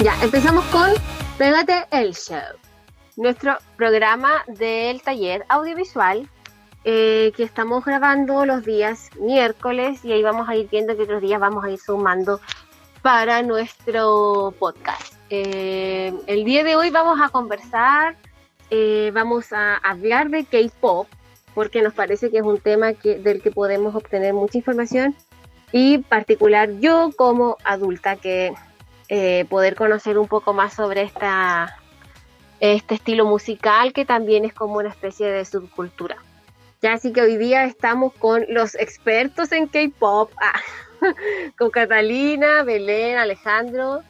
Ya, empezamos con Pégate el Show, nuestro programa del taller audiovisual eh, que estamos grabando los días miércoles y ahí vamos a ir viendo que otros días vamos a ir sumando para nuestro podcast. Eh, el día de hoy vamos a conversar, eh, vamos a hablar de K-Pop, porque nos parece que es un tema del que podemos obtener mucha información y particular yo como adulta que eh, poder conocer un poco más sobre esta, este estilo musical que también es como una especie de subcultura. Ya así que hoy día estamos con los expertos en K-Pop, ah, con Catalina, Belén, Alejandro.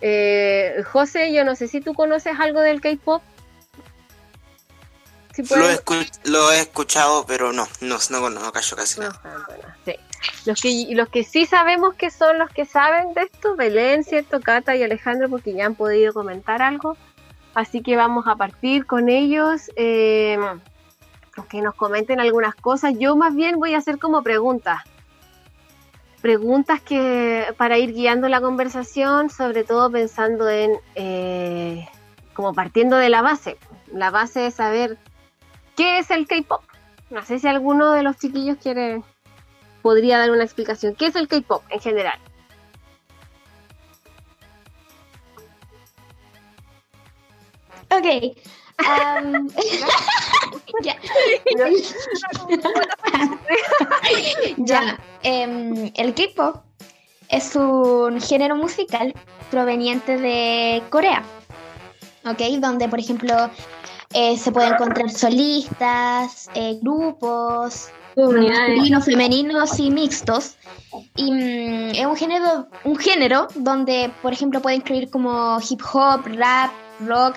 Eh, José, yo no sé si tú conoces algo del K-Pop. lo, he escuchado, pero no, no, no, no, casi nada. sí. Los que, los que sí sabemos que son los que saben de esto, Belén, ¿cierto? Cata y Alejandro, porque ya han podido comentar algo. Así que vamos a partir con ellos. Eh, que nos comenten algunas cosas. Yo más bien voy a hacer como preguntas. Preguntas que para ir guiando la conversación, sobre todo pensando en, eh, como partiendo de la base. La base es saber qué es el K-Pop. No sé si alguno de los chiquillos quiere, podría dar una explicación. ¿Qué es el K-Pop en general? Ok, ya. ya. Em, el K-pop es un género musical proveniente de Corea. ¿Ok? Donde, por ejemplo, eh, se pueden encontrar solistas, eh, grupos, masculinos, femeninos y mixtos. Y mm, es un género, un género donde, por ejemplo, puede incluir como hip hop, rap, rock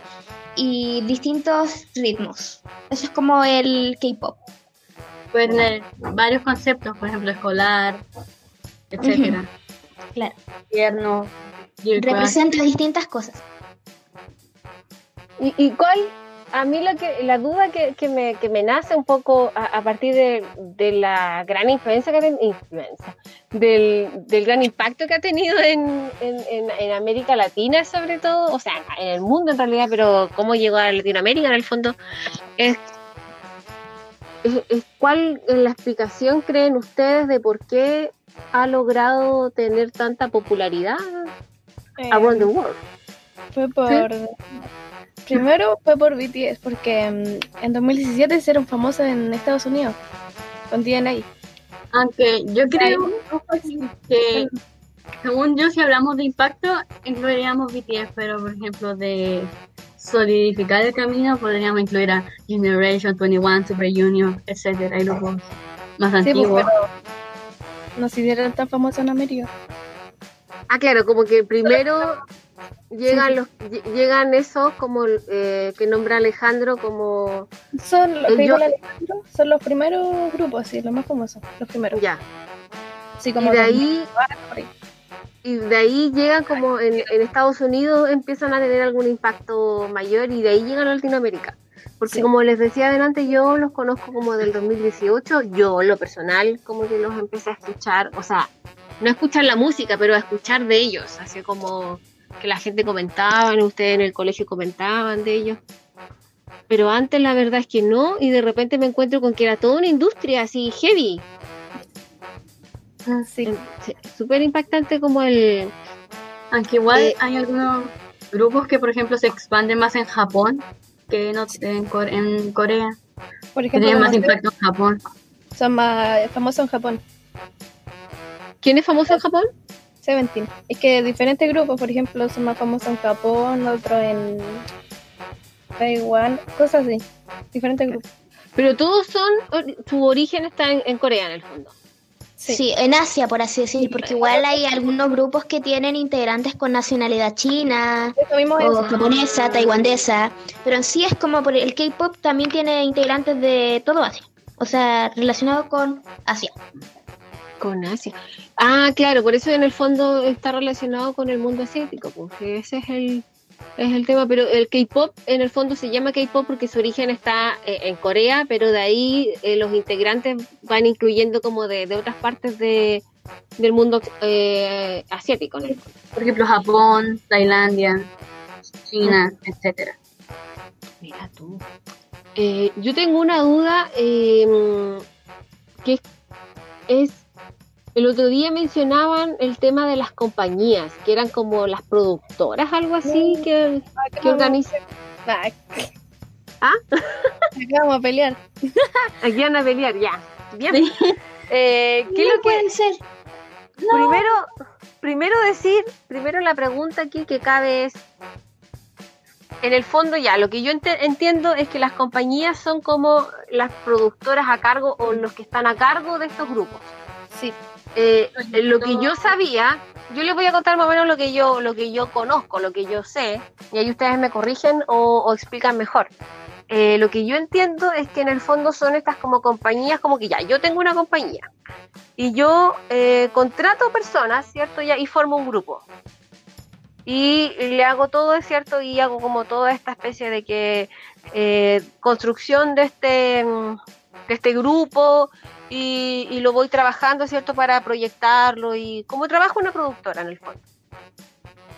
y distintos ritmos. Eso es como el K-pop. Pueden tener varios conceptos, por ejemplo, escolar, etcétera. Claro. Tierno. Representa distintas cosas. ¿Y, ¿Y, cuál a mí lo que, la duda que, que, me, que me nace un poco a, partir de, de, la gran influencia que ha tenido, del, del, gran impacto que ha tenido en, en, en, América Latina sobre todo, o sea, en el mundo en realidad, pero cómo llegó a Latinoamérica en el fondo, es, es, cuál es la explicación creen ustedes de por qué ha logrado tener tanta popularidad eh, around the world. Fue por... Primero fue por BTS, porque mm, en 2017 hicieron famosos en Estados Unidos con DNA. Aunque yo creo que, según yo, si hablamos de impacto, incluiríamos BTS, pero por ejemplo, de solidificar el camino, podríamos incluir a Generation 21, Super Junior, etcétera, y grupos más pues, antiguos. no se hicieron tan famosos en América. Ah, claro, como que primero llegan los llegan esos como eh, que nombra Alejandro como son los Alejandro, son los primeros grupos sí los más famosos los primeros. Ya. Sí, como y de ahí y de ahí llegan como en, Estados Unidos empiezan a tener algún impacto mayor y de ahí llegan a Latinoamérica. Porque como les decía adelante yo los conozco como del 2018 yo lo personal como que los empecé a escuchar o sea no a escuchar la música pero a escuchar de ellos así como que la gente comentaba, ustedes en el colegio comentaban de ellos. Pero antes la verdad es que no, y de repente me encuentro con que era toda una industria así heavy. Ah, sí. Súper impactante como el... Aunque igual eh, hay algunos grupos que, por ejemplo, se expanden más en Japón que en, en, Corea. Por ejemplo, tienen más impacto en Japón. Son más famosos en Japón. ¿Quién es famoso en Japón? Seventeen. Es que diferentes grupos, por ejemplo, son más famosos en Japón, otros en Taiwán, cosas así. Diferentes grupos. Pero todos son, su origen está en, Corea en el fondo. Sí. en Asia, por así decir, porque igual hay algunos grupos que tienen integrantes con nacionalidad china, o japonesa, taiwanesa, pero en sí es como por el K-pop también tiene integrantes de todo Asia, o sea, relacionado con Asia. Con Asia. Ah, claro, por eso en el fondo está relacionado con el mundo asiático, porque ese es el, es el tema, pero el K-pop en el fondo se llama K-pop porque su origen está eh, en Corea, pero de ahí eh, los integrantes van incluyendo como de, otras partes de, del mundo eh, asiático. ¿no? Por ejemplo, Japón, Tailandia, China, etcétera. Mira tú. Yo tengo una duda que es, el otro día mencionaban el tema de las compañías, que eran como las productoras, algo así, que, que organizan. ¿Ah? Acá vamos a pelear. Aquí van a pelear, ya. Bien. Eh, ¿Qué No lo que puede ser. primero, primero decir, primero la pregunta aquí que cabe es, en el fondo ya, lo que yo entiendo es que las compañías son como las productoras a cargo o los que están a cargo de estos grupos. Sí. Eh, eh, lo que yo sabía, yo les voy a contar más o menos lo que yo, lo que yo conozco, lo que yo sé, y ahí ustedes me corrigen o, o explican mejor. Eh, lo que yo entiendo es que en el fondo son estas como compañías, como que ya, yo tengo una compañía y yo eh, contrato personas, ¿cierto? Ya, y formo un grupo. Y le hago todo, ¿es cierto? Y hago como toda esta especie de que eh, construcción de este, mm, de este grupo y, y lo voy trabajando, ¿cierto? Para proyectarlo y como trabajo una productora en el fondo.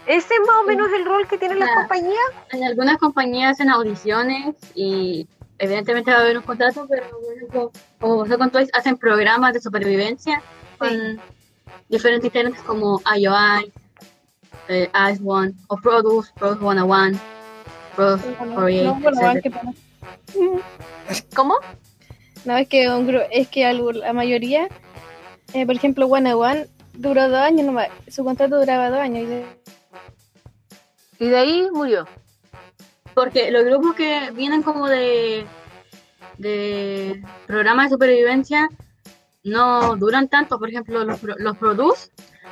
Ese es más o menos el rol que tienen las Ya. compañías. En algunas compañías hacen audiciones y evidentemente va a haber un contrato, pero ejemplo, como pasó con hacen programas de supervivencia con diferentes internos como IOI, eh, Ice One, o Produce, Produce 101, Produce No, 48, bueno, etcétera. qué pena. ¿Cómo? No, es que, un gru- es que algo- la mayoría, eh, por ejemplo, One One duró dos años nomás. Su contrato duraba dos años. Y de- ahí murió. Porque los grupos que vienen como de, de programas de supervivencia no duran tanto. Por ejemplo, los, los Produce,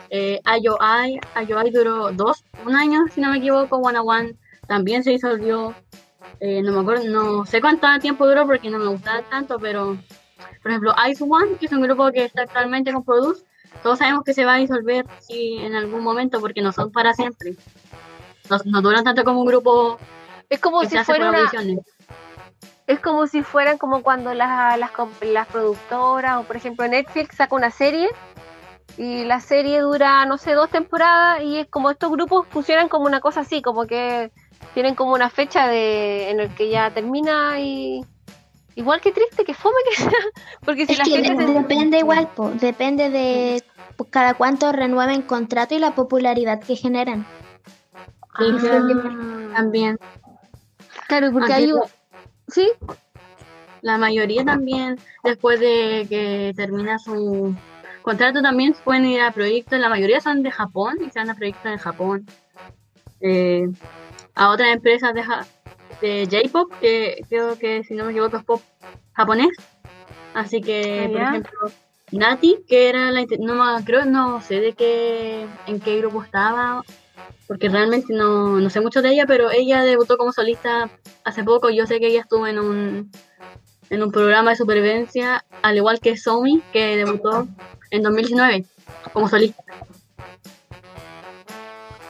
eh, IOI, IOI duró dos, un año, si no me equivoco. One One también se disolvió. Eh, no me acuerdo, no sé cuánto tiempo duró porque no me gustaba tanto, pero por ejemplo, Ice One, que es un grupo que está actualmente con Produce, todos sabemos que se va a disolver sí, en algún momento porque no son para siempre. No, no duran tanto como un grupo Es como que si fuera una, es como si fueran como cuando las, las, las productoras o por ejemplo Netflix saca una serie y la serie dura no sé dos temporadas y es como estos grupos funcionan como una cosa así como que tienen como una fecha de en el que ya termina y igual que triste que fome que sea porque si Es la que gente de- se- depende igual, po, depende de cada cuánto renueven contrato y la popularidad que generan. Ah, que también. claro porque hay un sí La mayoría también, después de que termina su contrato, también pueden ir a proyectos. La mayoría son de Japón y se van a proyectos en Japón. Eh, a otras empresas de, de J-pop, que creo que si no me equivoco es pop japonés. Así que, Ah, por ya. ejemplo, Nati, que era la. No, creo, no sé de qué, en qué grupo estaba, porque realmente no, no sé mucho de ella, pero ella debutó como solista hace poco. Yo sé que ella estuvo en un, en un programa de supervivencia, al igual que Somi, que debutó en 2019 como solista.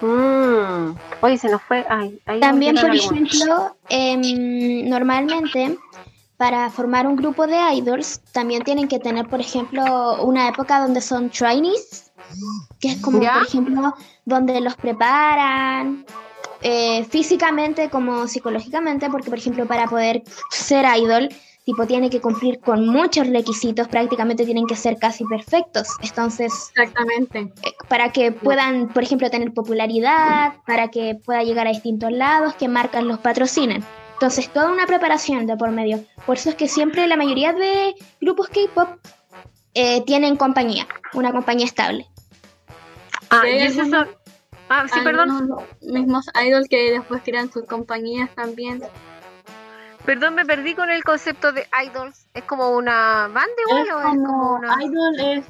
Mm. oye se nos fue ay, ahí También, por ejemplo, em, normalmente para formar un grupo de idols también tienen que tener, por ejemplo, una época donde son trainees, que es como, ¿Ya? por ejemplo, donde los preparan eh, físicamente como psicológicamente, porque, por ejemplo, para poder ser idol, tipo, tiene que cumplir con muchos requisitos, prácticamente tienen que ser casi perfectos. Entonces, Exactamente. eh, para que puedan, por ejemplo, tener popularidad, para que pueda llegar a distintos lados, que marcas los patrocinen. Entonces, toda una preparación de por medio. Por eso es que siempre la mayoría de grupos K-pop eh, tienen compañía, una compañía estable. ah, Sí, y esos algunos- son- ah sí perdón Algunos mismos idols que después crean sus compañías también. Perdón, me perdí con el concepto de idols. ¿Es como una banda igual Es o es como como una.? idol es...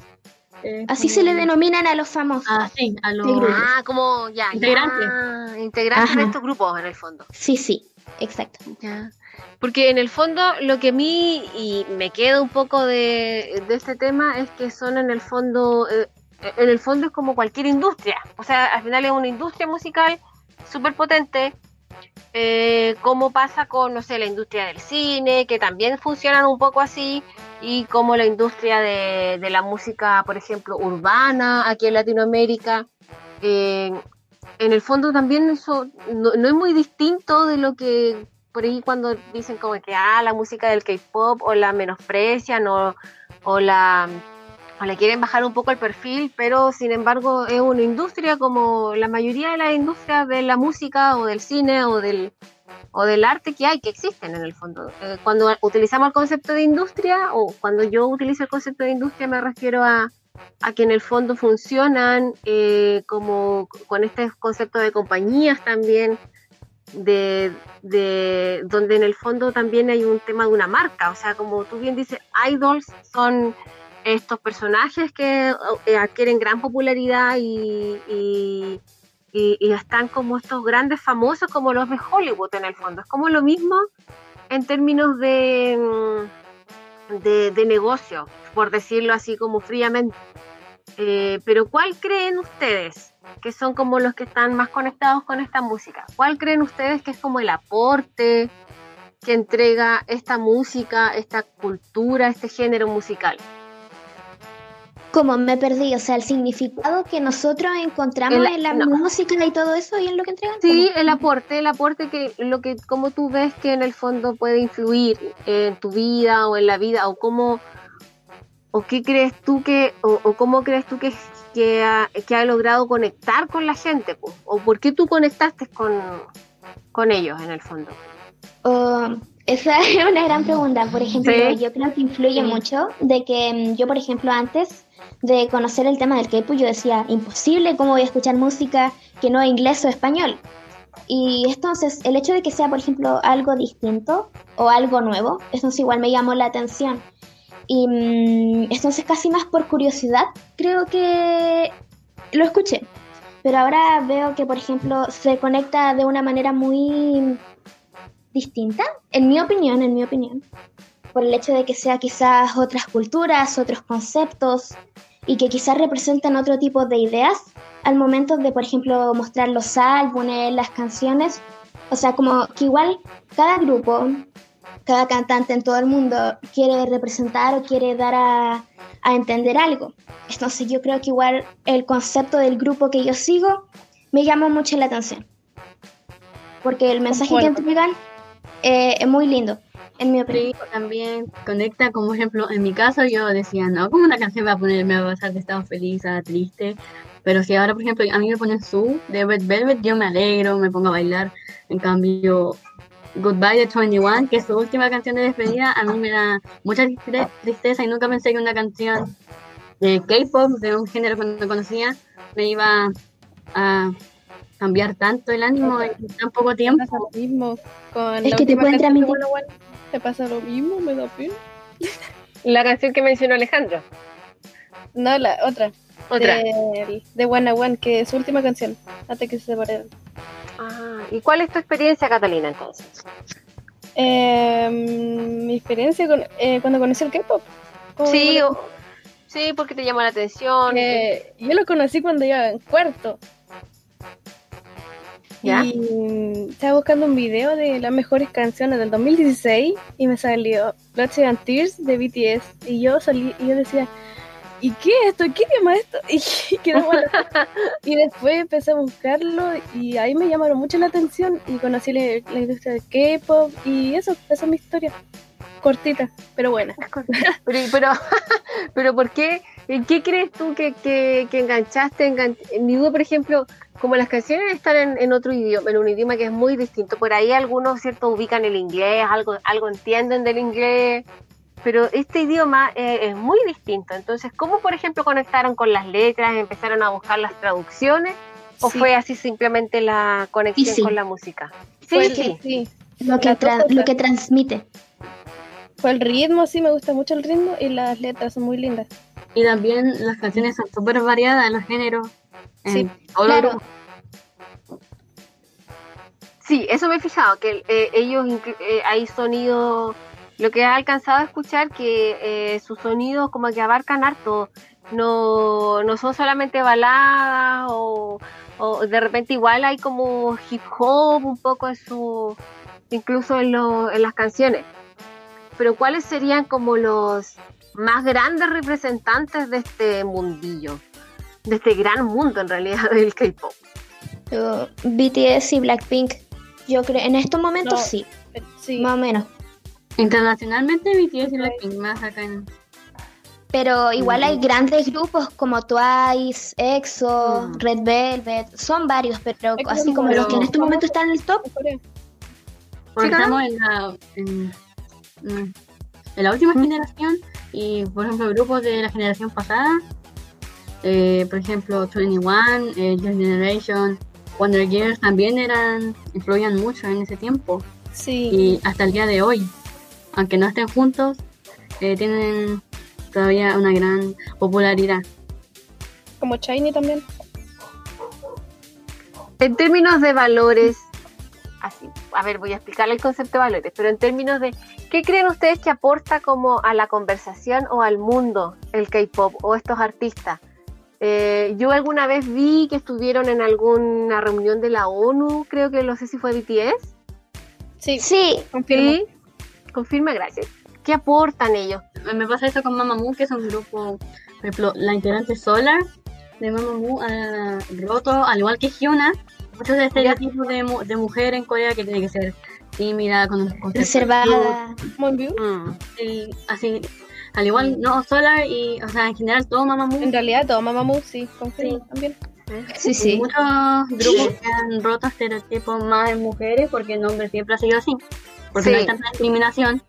eh, Así como- se le denominan a los famosos. Ah, sí, a los... Ah, como ya. Integrantes. ya, integrantes de estos grupos en el fondo. Sí, sí, exacto. Ya. Porque en el fondo lo que a mí y me queda un poco de, de este tema es que son en el fondo, eh, en el fondo es como cualquier industria. O sea, al final es una industria musical súper potente eh, pasa con, no sé, la industria del cine, que también funcionan un poco así, y como la industria de, la música, por ejemplo, urbana aquí en Latinoamérica. Eh, en el fondo también eso no, es muy distinto de lo que por ahí cuando dicen como que ah, la música del K-pop o la menosprecian o la o le quieren bajar un poco el perfil, pero sin embargo es una industria como la mayoría de las industrias de la música o del cine o del, o del arte que hay, que existen en el fondo. Eh, cuando utilizamos el concepto de industria, o cuando yo utilizo el concepto de industria, me refiero a, a que en el fondo funcionan eh, como con este concepto de compañías también, de, de, donde en el fondo también hay un tema de una marca, o sea, como tú bien dices, idols son estos personajes que eh, adquieren gran popularidad y, están como estos grandes famosos como los de Hollywood en el fondo. Es como lo mismo en términos de, mm, de negocio, por decirlo así como fríamente. Eh, pero ¿cuál creen ustedes que son como los que están más conectados con esta música? ¿Cuál creen ustedes que es como el aporte que entrega esta música, esta cultura, este género musical? Como me perdí, o sea, el significado que nosotros encontramos El- en la no. música y todo eso y en lo que entregan. Sí, ¿Cómo? el aporte, el aporte que lo que como tú ves que en el fondo puede influir en tu vida o en la vida o cómo o qué crees tú que o, o cómo crees tú que que ha, que ha logrado conectar con la gente o por qué tú conectaste con con ellos en el fondo. Oh, esa es una gran pregunta. Por ejemplo, Sí. yo creo que influye Sí. mucho de que mm, yo, por ejemplo, antes de conocer el tema del K-pop, yo decía, imposible, ¿cómo voy a escuchar música que no es inglés o español? Y entonces, el hecho de que sea, por ejemplo, algo distinto o algo nuevo, entonces igual me llamó la atención. Y mm, entonces, casi más por curiosidad, creo que lo escuché. Pero ahora veo que, por ejemplo, se conecta de una manera muy distinta, en mi opinión, en mi opinión, por el hecho de que sea quizás otras culturas, otros conceptos y que quizás representan otro tipo de ideas al momento de, por ejemplo, mostrar los álbumes, las canciones. O sea, como que igual cada grupo, cada cantante en todo el mundo quiere representar o quiere dar a, a entender algo. Entonces yo creo que igual el concepto del grupo que yo sigo me llama mucho la atención. Porque el mensaje que entregan eh, es muy lindo, en mi opinión. También conecta, como ejemplo, en mi caso yo decía, no, como una canción me va a poner, me va a pasar de estado feliz a triste, pero si ahora, por ejemplo, a mí me ponen su de Red Velvet, yo me alegro, me pongo a bailar, en cambio, Goodbye de 21, que es su última canción de despedida, a mí me da mucha triste- tristeza y nunca pensé que una canción de K-pop, de un género que no conocía, me iba a cambiar tanto el ánimo en tan poco tiempo. pasa lo mismo con Es que te pueden transmitir-. Me pasa lo mismo, me da pena. La canción que mencionó Alejandro. No, la otra. Otra. De, de One One, que es su última canción, antes que se separaran. Ah, ¿Y cuál es tu experiencia, Catalina, entonces? Eh, mi experiencia con, eh, cuando conocí el K-pop. ¿Cómo Sí, o- sí, porque te llamó la atención. Eh, yo lo conocí cuando iba en cuarto. ¿Ya? Y estaba buscando un video de las mejores canciones del 2016 y me salió Blood and Tears de BTS. Y yo salí y yo decía, ¿y qué es esto? ¿Qué es esto? Y, quedé mal. y después empecé a buscarlo y ahí me llamaron mucho la atención y conocí la, la industria del K-pop y eso, esa es mi historia. Cortita, pero buena. Pero, pero, pero ¿por qué? ¿En qué crees tú que, que, que enganchaste? Engan- En mi duda, por ejemplo, como las canciones están en, en otro idioma, en un idioma que es muy distinto, por ahí algunos, ¿cierto?, ubican el inglés, algo, algo entienden del inglés, pero este idioma eh, es muy distinto. Entonces, ¿cómo, por ejemplo, conectaron con las letras, empezaron a buscar las traducciones? ¿O Sí. fue así simplemente la conexión Y sí. con la música? Sí, el- sí. sí. Lo que, lo que transmite. Fue el ritmo, sí, me gusta mucho el ritmo y las letras son muy lindas. Y también las canciones son súper variadas en los géneros. En Sí, claro. Sí, eso me he fijado, que eh, ellos eh, hay sonidos, lo que he alcanzado a escuchar, que eh, sus sonidos como que abarcan harto, no, no son solamente baladas o, o de repente igual hay como hip hop un poco en su, incluso en, lo- en las canciones. Pero ¿cuáles serían como los más grandes representantes de este mundillo? De este gran mundo en realidad del K-pop. Uh, BTS y Blackpink. Yo creo, en estos momentos No. sí, Eh, Sí. más o menos. Internacionalmente BTS y Blackpink más acá en... Pero igual hay grandes grupos como Twice, EXO, Mm. Red Velvet, son varios, pero así como- los que en este momento están en el top. Porque estamos en la, en, mm, en la última generación y, por ejemplo, grupos de la generación pasada, eh, por ejemplo, 21, eh, Young Generation, Wonder Girls también eran, influían mucho en ese tiempo Sí. y hasta el día de hoy, aunque no estén juntos, eh, tienen todavía una gran popularidad. Como Shiny también. En términos de valores, así, a ver, voy a explicarle el concepto de valores, pero en términos de, ¿qué creen ustedes que aporta como a la conversación o al mundo el K-pop o estos artistas? Eh, yo alguna vez vi que estuvieron en alguna reunión de la ONU, creo que no sé si fue BTS. Sí, Sí, confirmo. Sí, confirma, gracias. ¿Qué aportan ellos? Me pasa eso con Mamamoo, que es un grupo, por ejemplo, la integrante Solar de Mamamoo ha roto, al igual que Hyuna, muchos estereotipos de, mu- de mujer en Corea que tiene que ser tímida, con, reservada. Muy bien. Mm. y así, al igual, no, Solar y, o sea, en general todo Mamamoo. En realidad, todo Mamamoo, sí, confirmo Sí. también. Sí, sí. Muchos grupos que han roto estereotipos más en mujeres porque el hombre siempre ha sido así. Porque no hay tanta discriminación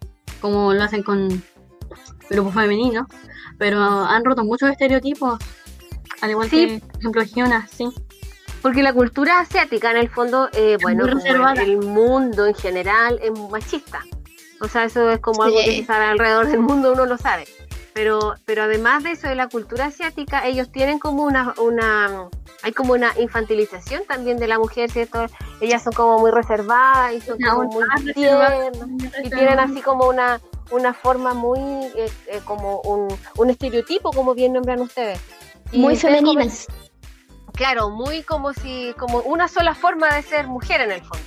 como lo hacen con grupos femeninos. Pero han roto muchos estereotipos. Al igual Sí. que, por ejemplo, Hyuna, sí. Porque la cultura asiática, en el fondo, eh, bueno, el mundo en general es machista. O sea, eso es como algo que se sabe alrededor del mundo, uno lo sabe. Pero, pero además de eso, de la cultura asiática, ellos tienen como una, una, hay como una infantilización también de la mujer, ¿cierto? Ellas son como muy reservadas y son como muy tiernas y tienen así como una, una forma muy, eh, eh, como un, un estereotipo, como bien nombran ustedes. Y Muy ustedes femeninas. Claro, muy como si, como una sola forma de ser mujer en el fondo.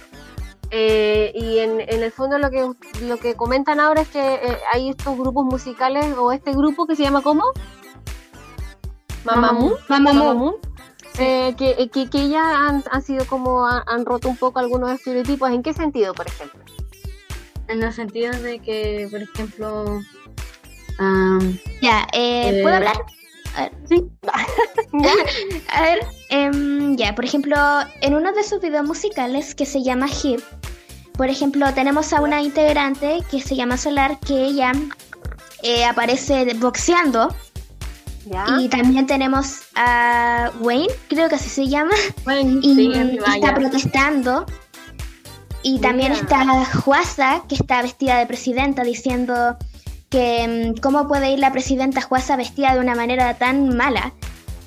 Eh, y en, en el fondo lo que lo que comentan ahora es que eh, hay estos grupos musicales o este grupo que se llama ¿cómo? Mamamoo. Mamamoo. Eh, que, eh, que, que ya han, han sido como han, han roto un poco algunos estereotipos. ¿En qué sentido, por ejemplo? En el sentido de que, por ejemplo, am, Ya, eh, Eh, ¿puedo hablar? A ver, sí, A ver, em, ya, por ejemplo, en uno de sus videos musicales que se llama Hip, por ejemplo, tenemos a una integrante que se llama Solar, que ella eh, aparece boxeando. ¿Ya? Y también tenemos a Wayne, creo que así se llama, bueno, y sí, está protestando. Y también está Juasa, que está vestida de presidenta, diciendo que mm, cómo puede ir la presidenta Juasa vestida de una manera tan mala.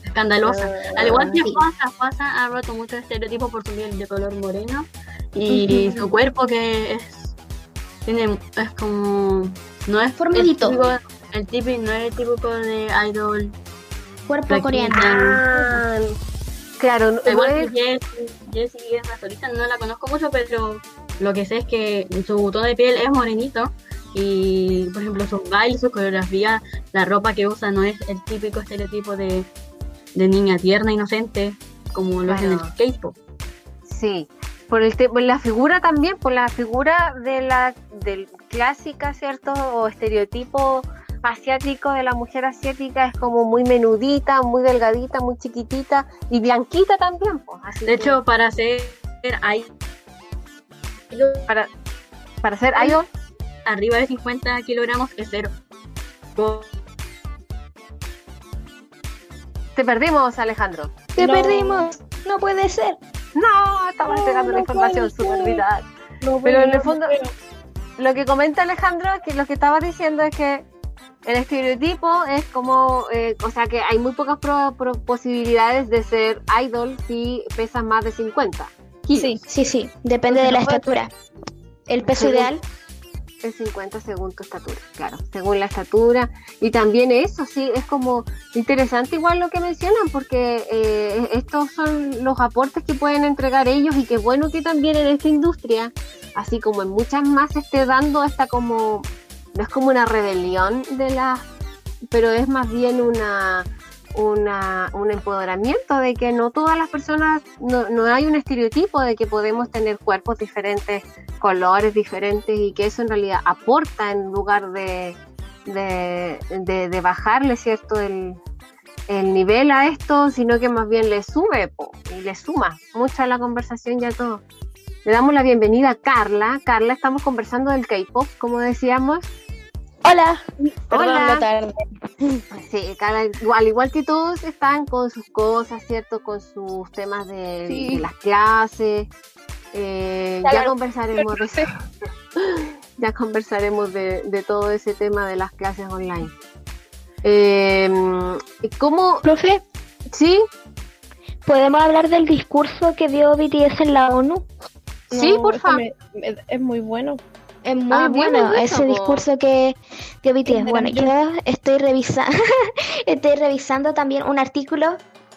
escandalosa. Al igual que sí. Juanza, Juanza ha roto muchos estereotipos por su piel de color moreno y su cuerpo que es tiene es como no es Formadito. el típico, el típico no es el típico de idol Cuerpo Blackpink. coreano. Ah, claro, no, Al igual no es- que Jessie, Jessie es la solista, no la conozco mucho, pero lo que sé es que su tono de piel es morenito y, por ejemplo, sus bailes, su coreografía, la ropa que usa no es el típico estereotipo de, de niña tierna, inocente, como lo es en el. K-pop. Sí, por el por la figura también, por la figura de la del clásica, ¿cierto? O estereotipo asiático de la mujer asiática es como muy menudita, muy delgadita, muy chiquitita y blanquita también, pues. Así De que hecho, para hacer ahí para para ser idol, arriba de 50 kilogramos es cero. Te perdimos, Alejandro. ¡Te No. perdimos! No puede ser. No, estamos No, entregando la no información súper vital. No, Pero en el fondo- Lo que comenta Alejandro, que lo que estaba diciendo es que el estereotipo es como, eh, o sea, que hay muy pocas pro- pro- posibilidades de ser idol si pesas más de 50 kilos. Sí. Sí, sí, depende de la estatura. El peso ideal. El 50 según tu estatura, claro, según la estatura. Y también eso, sí, es como interesante igual lo que mencionan, porque eh, estos son los aportes que pueden entregar ellos y qué bueno que también en esta industria, así como en muchas más, esté dando esta como, no es como una rebelión de las, pero es más bien una una, un empoderamiento de que no todas las personas, no, no, hay un estereotipo de que podemos tener cuerpos diferentes, colores diferentes y que eso en realidad aporta en lugar de, de, bajarle, ¿cierto? El, el, nivel a esto, sino que más bien le sube y le suma mucho a la conversación ya todo. Le damos la bienvenida a Carla. Carla, estamos conversando del K-pop, como decíamos. Hola. Hola. tarde. Sí, al igual que todos están con sus cosas, ¿cierto? Con sus temas de, las clases. Eh, ya conversaremos de ya conversaremos de, todo ese tema de las clases online. Eh, ¿Cómo? Profe. ¿Sí? ¿Podemos hablar del discurso que dio BTS en la ONU? sí, por favor. Es muy bueno. Es muy ah, bueno ese discurso que dio BTS. Bueno, yo estoy revisando, estoy revisando también un artículo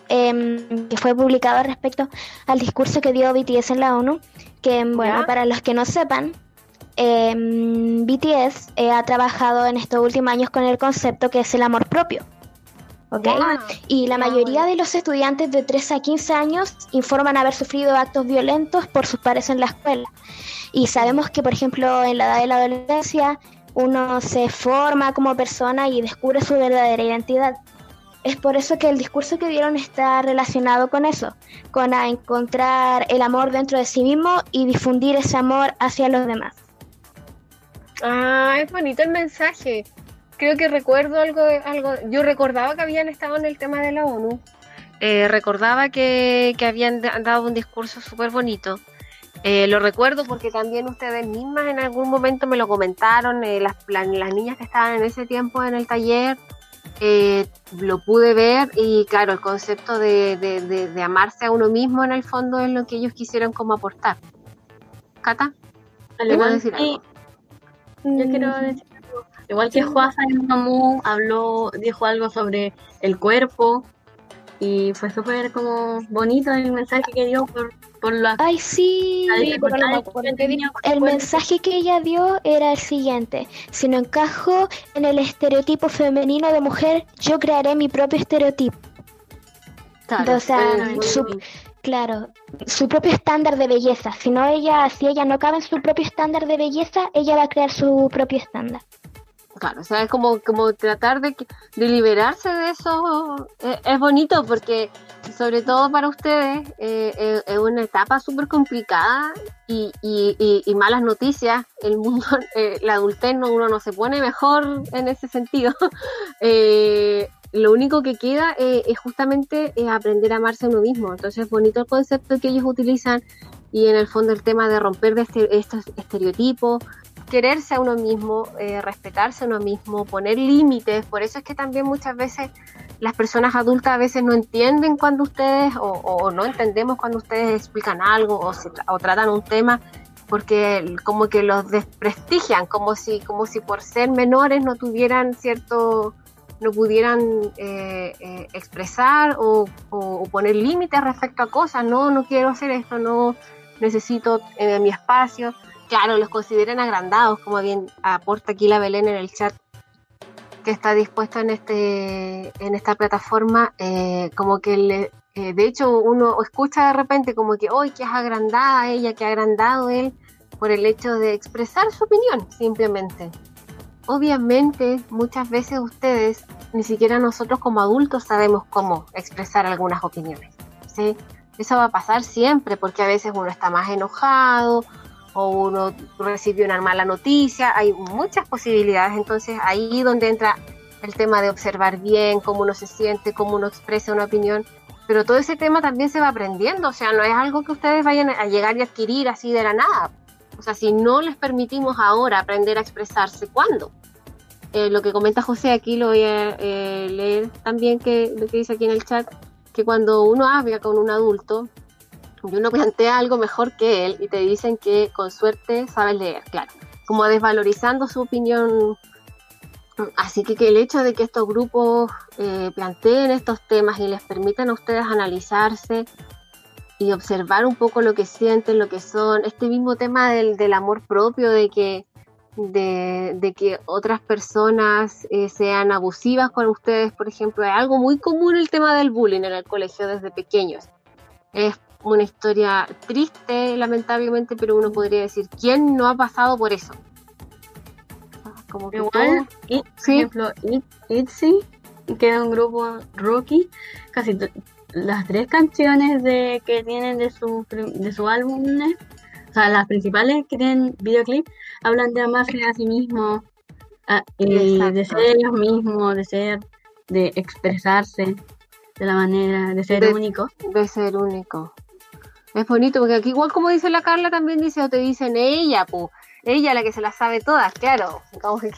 em, que fue publicado respecto al discurso que dio BTS en la ONU. Que, bueno, para los que no sepan, em, BTS eh, ha trabajado en estos últimos años con el concepto que es el amor propio. ¿ok? Y la mayoría de los estudiantes de 13 a 15 años informan haber sufrido actos violentos por sus pares en la escuela. Y sabemos que, por ejemplo, en la edad de la adolescencia, uno se forma como persona y descubre su verdadera identidad. Es por eso que el discurso que dieron está relacionado con eso, con encontrar el amor dentro de sí mismo y difundir ese amor hacia los demás. Ah, es bonito el mensaje. Creo que recuerdo algo, algo. Yo recordaba que habían estado en el tema de la ONU. Eh, recordaba que, que habían dado un discurso súper bonito. Eh, lo recuerdo porque también ustedes mismas en algún momento me lo comentaron, eh, las, las, niñas que estaban en ese tiempo en el taller, eh, lo pude ver y claro, el concepto de, de, amarse a uno mismo en el fondo es lo que ellos quisieron como aportar. ¿Cata? Igual, decir algo? Yo quiero decir algo. Igual que Juasa en Mamu habló, dijo algo sobre el cuerpo y fue súper como bonito el mensaje que dio por Ay, sí. el mensaje que ella dio era el siguiente. Si no encajo en el estereotipo femenino de mujer, yo crearé mi propio estereotipo. Claro, o sea, su, claro, su propio estándar de belleza. Si no ella, si ella no cabe en su propio estándar de belleza, ella va a crear su propio estándar. Claro, o sea, es como, como tratar de, de liberarse de eso. Eh, es bonito porque, sobre todo para ustedes, eh, eh, es una etapa súper complicada y, y, y, malas noticias. El mundo, la adultez, no, uno no se pone mejor en ese sentido. lo único que queda es justamente aprender a amarse a uno mismo. Entonces, es bonito el concepto que ellos utilizan y en el fondo el tema de romper de este, estos estereotipos quererse a uno mismo, eh, respetarse a uno mismo, poner límites. Por eso es que también muchas veces las personas adultas a veces no entienden cuando ustedes o, no entendemos cuando ustedes explican algo o, o, tratan un tema porque como que los desprestigian, como si, como si por ser menores no tuvieran cierto, no pudieran eh, eh, expresar o, poner límites respecto a cosas. No, no quiero hacer esto, no necesito mi espacio claro, los consideran agrandados, como bien aporta aquí la Belén en el chat que está dispuesto en este en esta plataforma, eh, como que le, eh, de hecho uno escucha de repente como que hoy que es agrandada ella, que ha agrandado él por el hecho de expresar su opinión simplemente. Obviamente muchas veces ustedes, ni siquiera nosotros como adultos sabemos cómo expresar algunas opiniones. ¿sí? Eso va a pasar siempre porque a veces uno está más enojado o uno recibió una mala noticia, hay muchas posibilidades, entonces ahí donde entra el tema de observar bien cómo uno se siente, cómo uno expresa una opinión, pero todo ese tema también se va aprendiendo, o sea, no es algo que ustedes vayan a llegar y adquirir así de la nada, o sea, si no les permitimos ahora aprender a expresarse, ¿cuándo? Eh, lo que comenta José aquí lo voy a eh, leer también que lo que dice aquí en el chat, que cuando uno habla con un adulto, y uno plantea algo mejor que él y te dicen que con suerte sabes leer, claro. como desvalorizando su opinión. Así que, que el hecho de que estos grupos eh, planteen estos temas y les permitan a ustedes analizarse y observar un poco lo que sienten, lo que son, este mismo tema del, del amor propio, de que, de, de que otras personas eh, sean abusivas con ustedes, por ejemplo, es algo muy común el tema del bullying en el colegio desde pequeños. Es una historia triste, lamentablemente, pero uno podría decir, ¿quién no ha pasado por eso? Como que Igual, y, por ejemplo, ITZY, que un grupo rookie, casi las tres canciones de que tienen de su, de su álbum, o sea, las principales que tienen videoclip, hablan de amarse a sí mismos, de ser ellos mismos, de ser, de expresarse de la manera, de ser único. De ser único. Es bonito, porque aquí igual como dice la Carla, también dice, o te dicen ella, pues ella la que se las sabe todas, claro, como que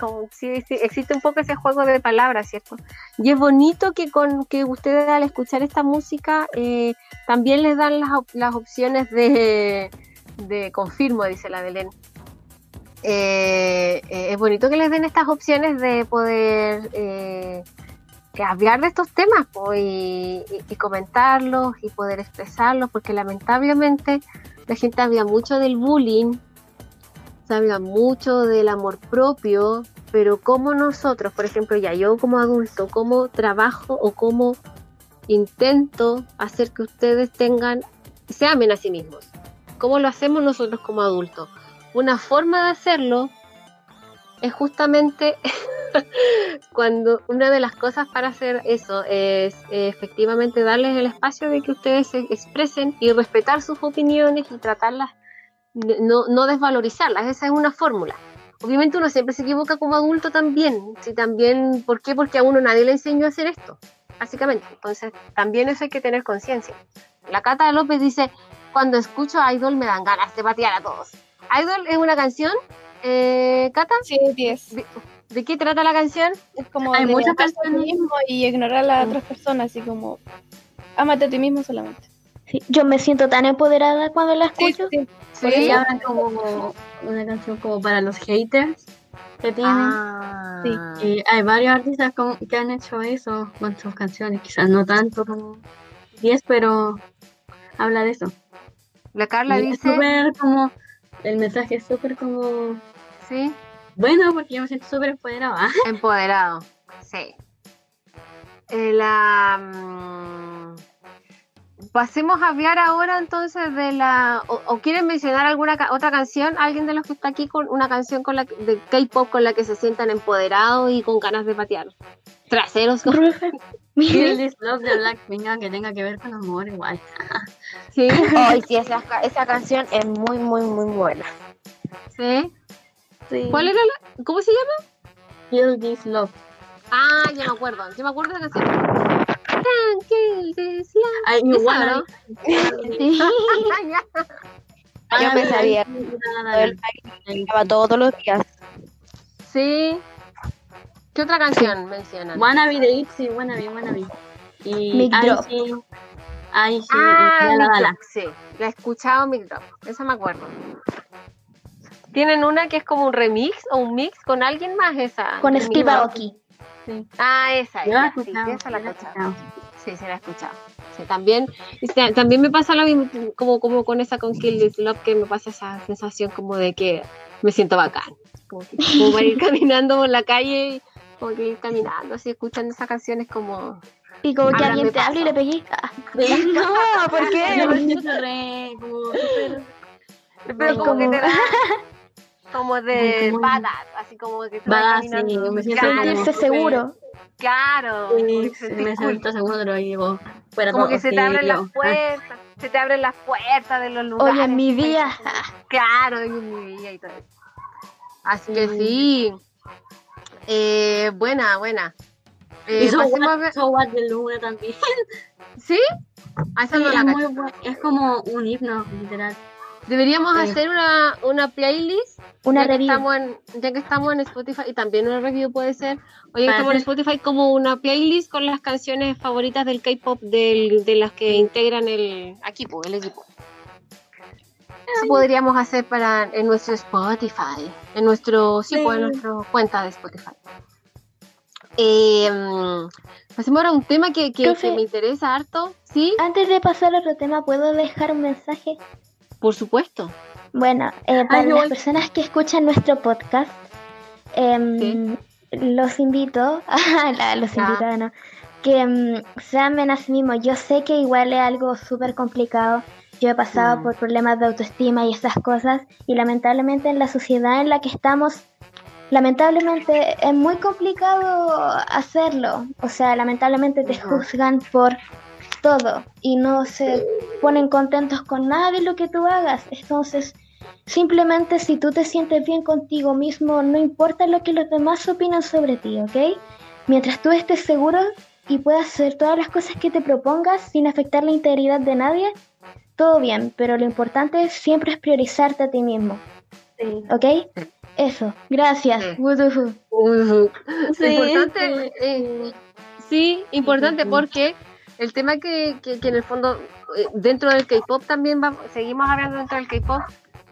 como, sí, existe un poco ese juego de palabras, ¿cierto? Y es bonito que con que ustedes al escuchar esta música eh, también les dan las, las opciones de, de confirmo, dice la Belén. Eh, eh, es bonito que les den estas opciones de poder hablar de estos temas y, y, comentarlos y poder expresarlos, porque lamentablemente la gente habla mucho del bullying, se habla mucho del amor propio, pero como nosotros, por ejemplo, ya yo como adulto, cómo trabajo o cómo intento hacer que ustedes tengan, se amen a sí mismos. ¿Cómo lo hacemos nosotros como adultos? Una forma de hacerlo es justamente cuando una de las cosas para hacer eso es eh, efectivamente darles el espacio de que ustedes se expresen y respetar sus opiniones y tratarlas no, no desvalorizarlas, esa es una fórmula. Obviamente uno siempre se equivoca como adulto también, si también, ¿por qué? Porque a uno nadie le enseñó a hacer esto, básicamente. Entonces, también eso hay que tener conciencia. La Cata López dice, cuando escucho Idol me dan ganas de patear a todos. Idol es una canción, eh, Cata? Sí, 10. ¿De, qué trata la canción? Es como Hay muchas personas y ignorar a las otras personas, así como, amate a ti mismo solamente yo me siento tan empoderada cuando la escucho. Sí, sí. hablan como una canción como para los haters que tienen. Ah. Sí. Y hay varios artistas que han hecho eso con sus canciones, quizás no tanto como 10, pero habla de eso. La Carla dice. Es como. El mensaje es súper como. Sí. Bueno, porque yo me siento súper empoderada. Empoderado, sí. Eh, la. Mm, pasemos a hablar ahora entonces de la o, quieren mencionar alguna otra canción alguien de los que está aquí con una canción con la de K-pop con la que se sientan empoderados y con ganas de patear. Traseros Feel This Love de Blackpink que tenga que ver con amor igual. Sí. Ay, sí esa, esa canción es muy muy muy buena. Sí. Sí. ¿cuál era la cómo se llama Feel This Love. Ah ya me acuerdo yo me acuerdo de la canción Ay, mi bueno. Yo me sabía todos los días. Sí. ¿Qué otra canción mencionan? Wannabe de Itzy, Wannabe, Wannabe. Y Mic Drop. Ay, sí, ah, la, la, sí, la he escuchado Mic Drop, esa me acuerdo. Tienen una que es como un remix o un mix con alguien más esa. Con Steve Aoki. Sí. Ah, esa, esa, sí, esa la he escuchado. Sí, se la he escuchado. Sí, también, también me pasa lo mismo, como, como con esa con Kill This Love, que me pasa esa sensación como de que me siento bacán. Como, que, como para ir caminando por la calle, como que ir caminando, así escuchando esas canciones como... Y como que alguien te habla y le pellizca. No, ¿por qué? Yo me siento re, como Pero como que te da como de badass, así como que te badass, sí, me siento sentirse seguro. Claro. Sí, me siento seguro y digo, fuera Como que se te abren las puertas, se te abren las puertas de los lugares. Hoy en mi día. Claro, en mi día y todo eso. Así que sí. Eh, buena, buena. Eh, so what, de Luna también. ¿Sí? Esa no la es, muy es como un himno, literal. Deberíamos hacer una, una playlist. Una ya review. Que estamos en, ya que estamos en Spotify, y también una review puede ser. Oye, estamos en Spotify como una playlist con las canciones favoritas del K-pop de las que integran el equipo, el equipo. Eso podríamos hacer para en nuestro Spotify, en nuestro, sí, pues, en nuestra cuenta de Spotify. Eh, pasemos ahora a un tema que, que- Profe. que me interesa harto, ¿sí? Antes de pasar a otro tema, ¿puedo dejar un mensaje? Por supuesto. Bueno, eh, para yo las personas que escuchan nuestro podcast, em, los invito, la- los Ya. invito, ¿no? que em, se amen a sí mismos. Yo sé que igual es algo súper complicado. Yo he pasado Mm. por problemas de autoestima y esas cosas y lamentablemente en la sociedad en la que estamos, lamentablemente es muy complicado hacerlo. O sea, lamentablemente te juzgan por todo y no se ponen contentos con nada de lo que tú hagas. Entonces, simplemente si tú te sientes bien contigo mismo, no importa lo que los demás opinan sobre ti, ¿ok? Mientras tú estés seguro y puedas hacer todas las cosas que te propongas sin afectar la integridad de nadie, todo bien, pero lo importante siempre es priorizarte a ti mismo, ¿ok? Eso, gracias. Sí. Ujú. Sí, importante, eh, sí, importante porque el tema que, que, en el fondo eh, dentro del K-pop también va- seguimos hablando dentro del K-pop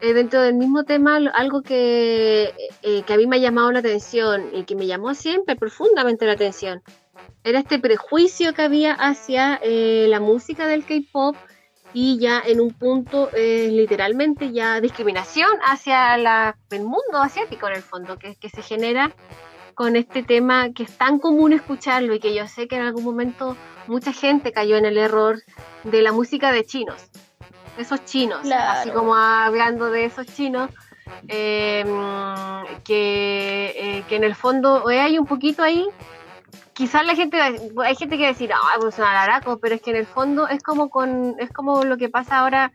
eh, dentro del mismo tema algo que, eh, que a mí me ha llamado la atención y que me llamó siempre profundamente la atención era este prejuicio que había hacia eh, la música del K-pop y ya en un punto eh, literalmente ya discriminación hacia la, el mundo asiático en el fondo que, que se genera con este tema que es tan común escucharlo y que yo sé que en algún momento mucha gente cayó en el error de la música de chinos, esos chinos, Claro. así como hablando de esos chinos, eh, que, eh, que en el fondo eh, hay un poquito ahí, quizás la gente, hay gente que va a decir, ah, pues son alaracos, pero es que en el fondo es como con, es como lo que pasa ahora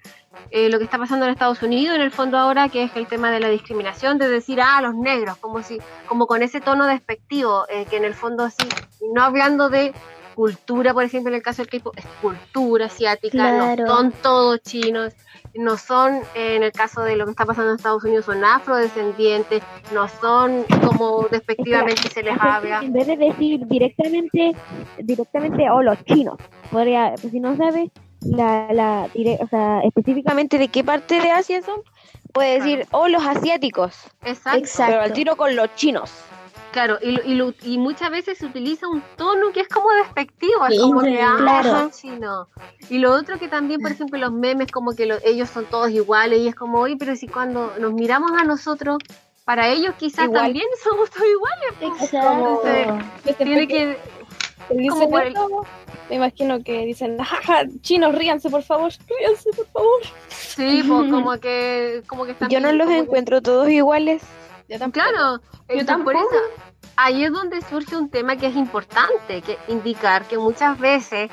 eh, lo que está pasando en Estados Unidos en el fondo ahora, que es el tema de la discriminación, de decir, ah, los negros, como si, como con ese tono despectivo, eh, que en el fondo así, no hablando de cultura, por ejemplo, en el caso del K-pop, es cultura asiática, Claro. no son todos chinos, no son, eh, en el caso de lo que está pasando en Estados Unidos, son afrodescendientes, no son como despectivamente se les habla. En vez de decir directamente, directamente, o los chinos, podría, pues si no sabe, la, la, dire- o sea, específicamente de qué parte de Asia son, puede decir, o los asiáticos, Exacto. Exacto. pero al tiro con los chinos. Claro, y, lo- y, lo- y muchas veces se utiliza un tono que es como despectivo, es Sí, como que, ah, claro. son chinos. Y lo otro que también, por ejemplo, los memes, como que lo- ellos son todos iguales, y es como, oye, pero si cuando nos miramos a nosotros, para ellos quizás Igual. también somos todos iguales. po. Exacto. Entonces, tiene que, Dicen como por el- eso, me imagino que dicen, jaja, chinos, ríanse por favor, ríanse por favor. sí, po, como que, como que están Yo no los que- encuentro todos iguales. Yo tampoco. Claro, eh, tampoco. por eso, ahí es donde surge un tema que es importante, que indicar que muchas veces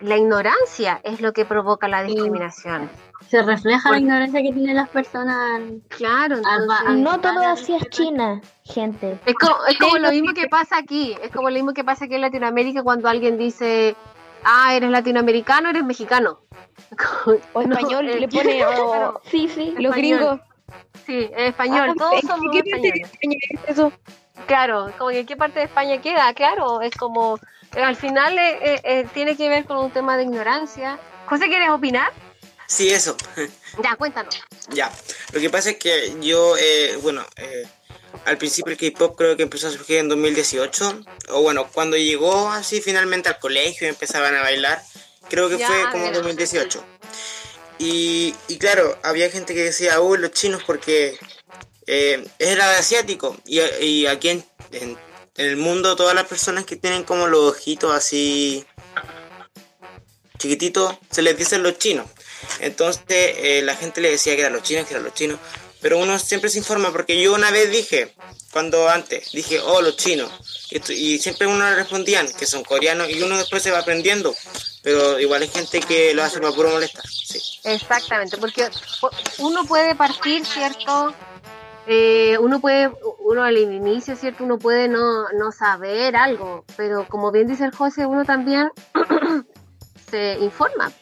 la ignorancia es lo que provoca la discriminación. Se refleja la ignorancia que tienen las personas. Claro, entonces. No todo así es. China, gente. es como, es como lo mismo que pasa aquí, es como lo mismo que pasa aquí en Latinoamérica cuando alguien dice, ah, eres latinoamericano, eres mexicano. O español eh, le pone o claro, Sí, sí. los español. gringos. Sí, español, Ah, todos ¿en somos qué parte de españoles. España es eso? Claro, como que qué parte de España queda, claro, es como, al final eh, eh, eh, tiene que ver con un tema de ignorancia. José, ¿quieres opinar? Sí, eso. Ya, cuéntanos. Ya. Lo que pasa es que yo, eh, bueno, eh, al principio el K-pop creo que empezó a surgir en 2018. O bueno, cuando llegó así finalmente al colegio y empezaban a bailar, creo que Ya, fue como mira. 2018. Y, y claro, había gente que decía, uy, los chinos porque eh, era de asiático. Y, y aquí en, en- el mundo todas las personas que tienen como los ojitos así chiquititos, se les dicen los chinos. Entonces eh, la gente le decía que eran los chinos, que eran los chinos. Pero uno siempre se informa porque yo una vez dije, cuando antes, dije, oh, los chinos. Y, siempre uno le respondían que son coreanos y uno después se va aprendiendo. Pero igual hay gente que lo hace para puro molestar. Sí. Exactamente, porque po- uno puede partir, ¿cierto? Eh, uno puede, uno al inicio, ¿cierto? Uno puede no, no saber algo, pero como bien dice el José, uno también se informa.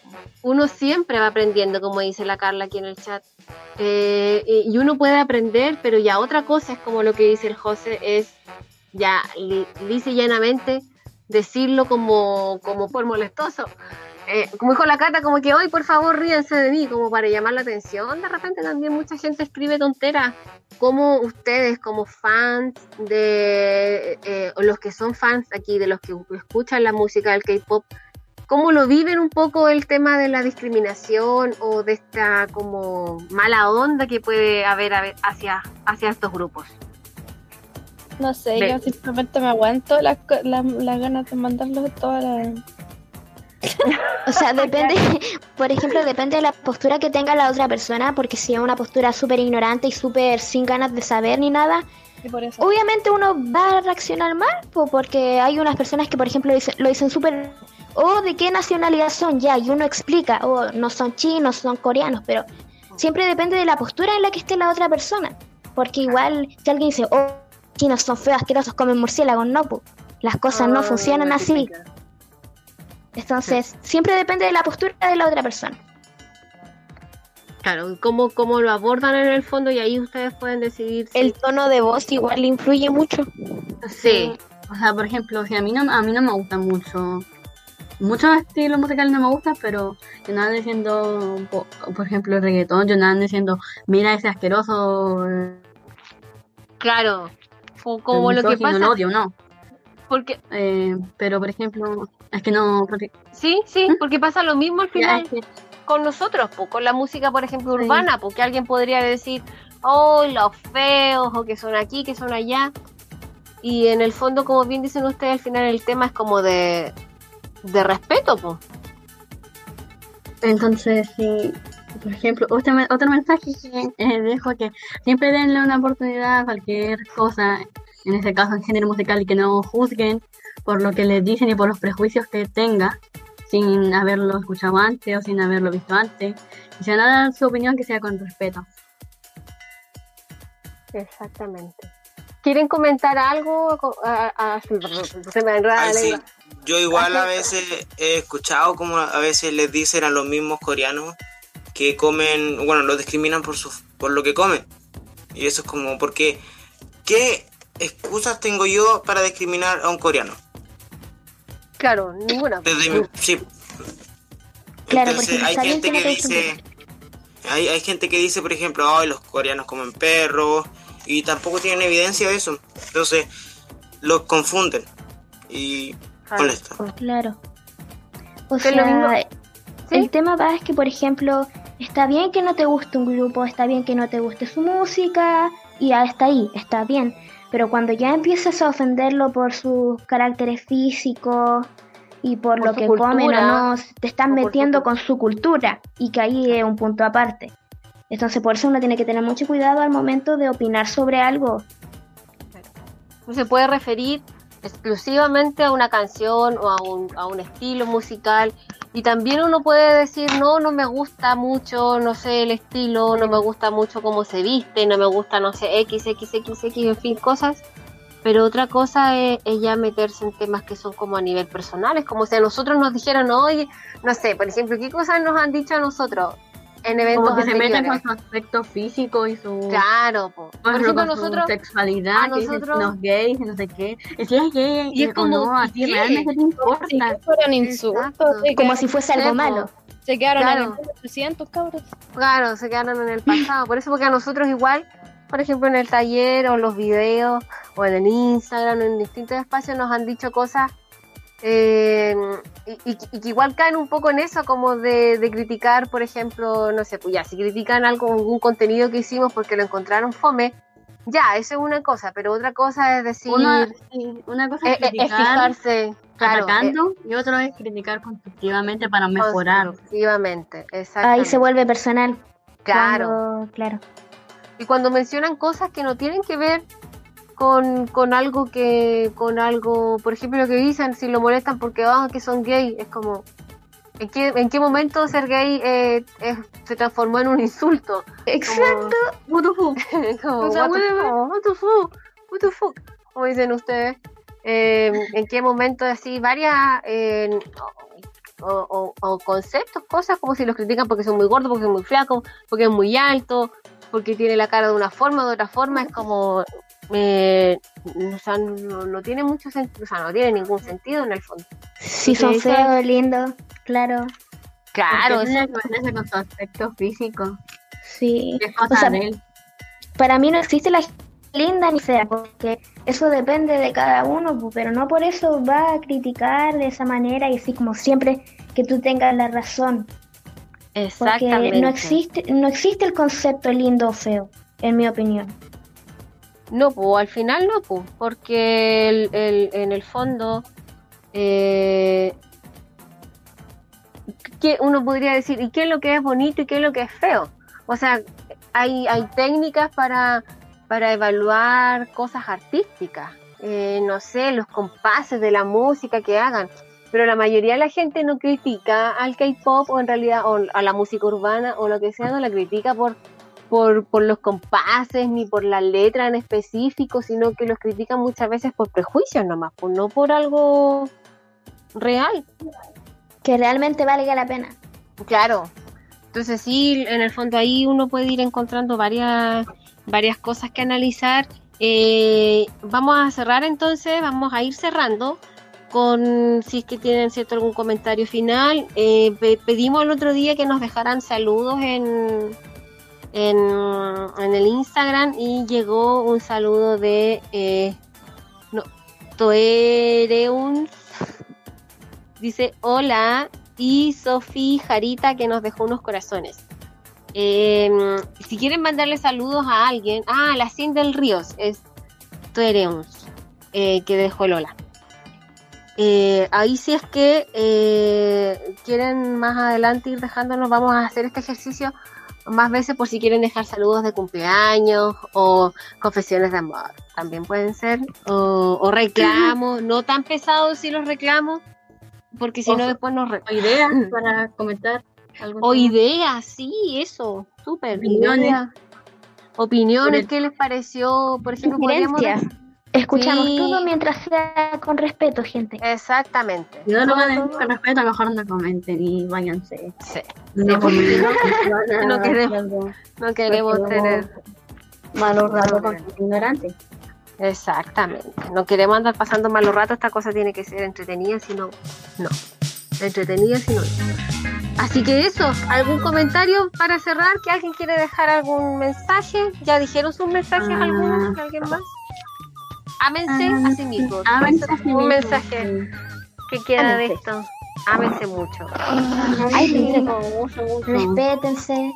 Uno siempre va aprendiendo, como dice la Carla aquí en el chat. Eh, y uno puede aprender, pero ya otra cosa es como lo que dice el José, es ya li- lisa y llanamente decirlo como, como por molestoso. Eh, como dijo la Cata, como que hoy por favor ríense de mí, como para llamar la atención. De repente también mucha gente escribe tonteras. Como ustedes, como fans de eh, los que son fans aquí, de los que escuchan la música del K-pop, ¿cómo lo viven un poco el tema de la discriminación o de esta como mala onda que puede haber hacia, hacia estos grupos? No sé, Ve. yo simplemente me aguanto las, las ganas de mandarlos todas las... O sea, depende, por ejemplo, depende de la postura que tenga la otra persona, porque si es una postura súper ignorante y súper sin ganas de saber ni nada, Y por eso. obviamente uno va a reaccionar mal, po, porque hay unas personas que, por ejemplo, lo dicen súper, oh, ¿de qué nacionalidad son? Ya, y uno explica, oh, no son chinos, son coreanos, pero siempre depende de la postura en la que esté la otra persona, porque igual si alguien dice, oh, chinos son feos, asquerosos, comen murciélagos, no, po. las cosas no funcionan así. típica. Entonces, siempre depende de la postura de la otra persona. Claro, cómo, cómo lo abordan en el fondo y ahí ustedes pueden decidir. si- El tono de voz igual influye mucho. sí, O sea, por ejemplo, si a mí no, a mí no me gusta mucho. Muchos estilos musicales no me gustan, pero yo no ando diciendo, po- por ejemplo, el reggaetón, yo no ando diciendo, mira ese asqueroso, claro. O como lo que pasa. lo odio, no. Porque, Eh, pero, por ejemplo, es que no, porque, sí, sí, porque pasa lo mismo al ya, final es que- con nosotros, po, con la música, por ejemplo, Sí. urbana, porque alguien podría decir, oh, los feos, o que son aquí, que son allá. Y en el fondo, como bien dicen ustedes, al final el tema es como de, de respeto, pues. Entonces, sí, por ejemplo, otro, otro mensaje que eh, dejo que siempre denle una oportunidad a cualquier cosa, en este caso en género musical, y que no juzguen por lo que les dicen y por los prejuicios que tenga, sin haberlo escuchado antes o sin haberlo visto antes. Y si van a dar su opinión, que sea con respeto. Exactamente. ¿Quieren comentar algo? A- a- se me enreda Ay, la sí. Yo igual a veces he escuchado como a veces les dicen a los mismos coreanos que comen, bueno, los discriminan por su, por lo que comen. Y eso es como porque ¿qué excusas tengo yo para discriminar a un coreano? Claro, ninguna. Desde mi- sí. Claro, Entonces, porque hay está gente que dice hay, hay gente que dice, por ejemplo, ay, los coreanos comen perros y tampoco tienen evidencia de eso. Entonces, los confunden y Claro. molesto. Claro. O es lo mismo- sea, ¿Sí? el tema va es que, por ejemplo, está bien que no te guste un grupo, está bien que no te guste su música, y hasta ahí, está bien. Pero cuando ya empiezas a ofenderlo por sus caracteres físicos y por, Por lo que comen o no, te están su metiendo con su cultura, y que ahí es un punto aparte. Entonces, por eso uno tiene que tener mucho cuidado al momento de opinar sobre algo. No se puede referir exclusivamente a una canción o a un, a un estilo musical. Y también uno puede decir, no, no me gusta mucho, no sé, el estilo, no me gusta mucho cómo se viste, no me gusta, no sé, X, X, X, X, en fin, cosas. Pero otra cosa es, ya meterse en temas que son como a nivel personal. Es como si a nosotros nos dijeran, oye, no sé, por ejemplo, ¿qué cosas nos han dicho a nosotros en eventos Como que se meten con su aspecto físico y su... Claro, po. por Por ejemplo, con nosotros... su sexualidad, a que dicen nosotros- los gays, no sé qué. Y si es gay Y es o como, no, a ti ¿qué? realmente te Si importa. que insultos. Exacto. se Como si fuese algo malo. Se quedaron Claro. en el 1800, cabros. Claro, se quedaron en el pasado. Por eso, porque a nosotros igual, por ejemplo, en el taller o en los videos o en el Instagram, en distintos espacios nos han dicho cosas eh, y, que igual caen un poco en eso, como de, de criticar, por ejemplo, no sé, pues ya, si critican algo, algún contenido que hicimos porque lo encontraron fome, ya, eso es una cosa, pero otra cosa es decir, Una, cosa eh, es eh, es criticar fijarse, claro, eh, y otro es criticar constructivamente para mejorar. constructivamente, exactamente. Ahí se vuelve personal. Claro. Cuando- claro. y cuando mencionan cosas que no tienen que ver con, con algo que con algo por ejemplo lo que dicen si lo molestan porque ah, que son gay es como ¿en qué, en qué momento ser gay eh, es- se transformó en un insulto Exacto. What the fuck? Como, O sea, what, the fuck? What the fuck? What the fuck? como dicen ustedes Eh, en qué momento así varias eh, o, o- o conceptos cosas como si los critican porque son muy gordos porque es muy flaco porque es muy alto porque tiene la cara de una forma de otra forma es como eh, o sea, no, no tiene mucho sentido, o sea, no tiene ningún sentido en el fondo. Si son Porque esa- feos, lindos, claro. Claro, Porque es- con su aspecto físico. Sí. que Es O cosa sea, de él. para mí no existe la gente linda ni fea, porque eso depende de cada uno, pero no por eso va a criticar de esa manera y así como siempre que tú tengas la razón. Porque exactamente. no existe, no existe el concepto lindo o feo, en mi opinión. No, pues al final no, pues, porque el, en el fondo, eh, ¿qué uno podría decir, ¿y qué es lo que es bonito y qué es lo que es feo? O sea, hay, hay técnicas para, para evaluar cosas artísticas, eh, no sé, los compases de la música que hagan, pero la mayoría de la gente no critica al K-pop o en realidad o a la música urbana o lo que sea, no la critica por por, por los compases ni por la letra en específico, sino que los critican muchas veces por prejuicios nomás, pues no por algo real. Que realmente valga la pena. Claro. Entonces sí, en el fondo ahí uno puede ir encontrando varias, varias cosas que analizar. Eh, vamos a cerrar entonces, vamos a ir cerrando con si es que tienen cierto algún comentario final. Eh, pe- pedimos el otro día que nos dejaran saludos en, en, en el Instagram y llegó un saludo de eh, no, Toereuns. Dice hola y Sofi Jarita que nos dejó unos corazones. Eh, si quieren mandarle saludos a alguien, ah, la Cien del Ríos es Toereuns, eh, que dejó Lola. Eh, ahí si es que eh, quieren más adelante ir dejándonos, vamos a hacer este ejercicio más veces por si quieren dejar saludos de cumpleaños o confesiones de amor. También pueden ser. O, o reclamos, no tan pesados si los reclamos, porque si no después nos... O ideas para comentar. O tema. ideas, sí, eso, súper. Opiniones. ideas. Opiniones, ¿qué les pareció? Por ejemplo, podríamos... Escuchamos Sí. todo mientras sea con respeto, gente. Exactamente. Si no lo Todo, van a con respeto, mejor no comenten y váyanse. Sí, No, porque comenten. no queremos- no queremos tener... Malos ratos con ignorantes. Exactamente. No queremos andar pasando malos ratos. Esta cosa tiene que ser entretenida, si no, no. Entretenida, si no, no. Así que eso, ¿algún comentario para cerrar? ¿Que alguien quiere dejar algún mensaje? ¿Ya dijeron sus mensajes Ah. algunos? ¿Alguien más? Ámense a sí mismos. Ámense a sí un mismos, mensaje sí. que queda de Ámense. esto. Ámense mucho. Ay, sí. Mucho, mucho. Respétense.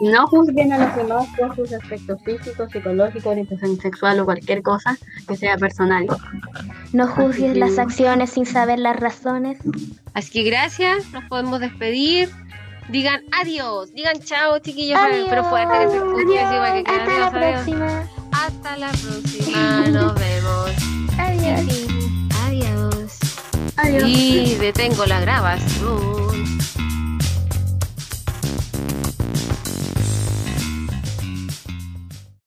No juzguen a los demás por sus aspectos físicos, psicológicos, orientación sexual o cualquier cosa que sea personal. No juzgues que- las acciones sin saber las razones. Así que gracias, nos podemos despedir. Digan adiós, digan chao, chiquillos, Adiós. pero fuerte que se escuche así para que Hasta la adiós, adiós. próxima. Hasta la próxima, nos vemos. Adiós. Adiós. Adiós. Y detengo la grabación.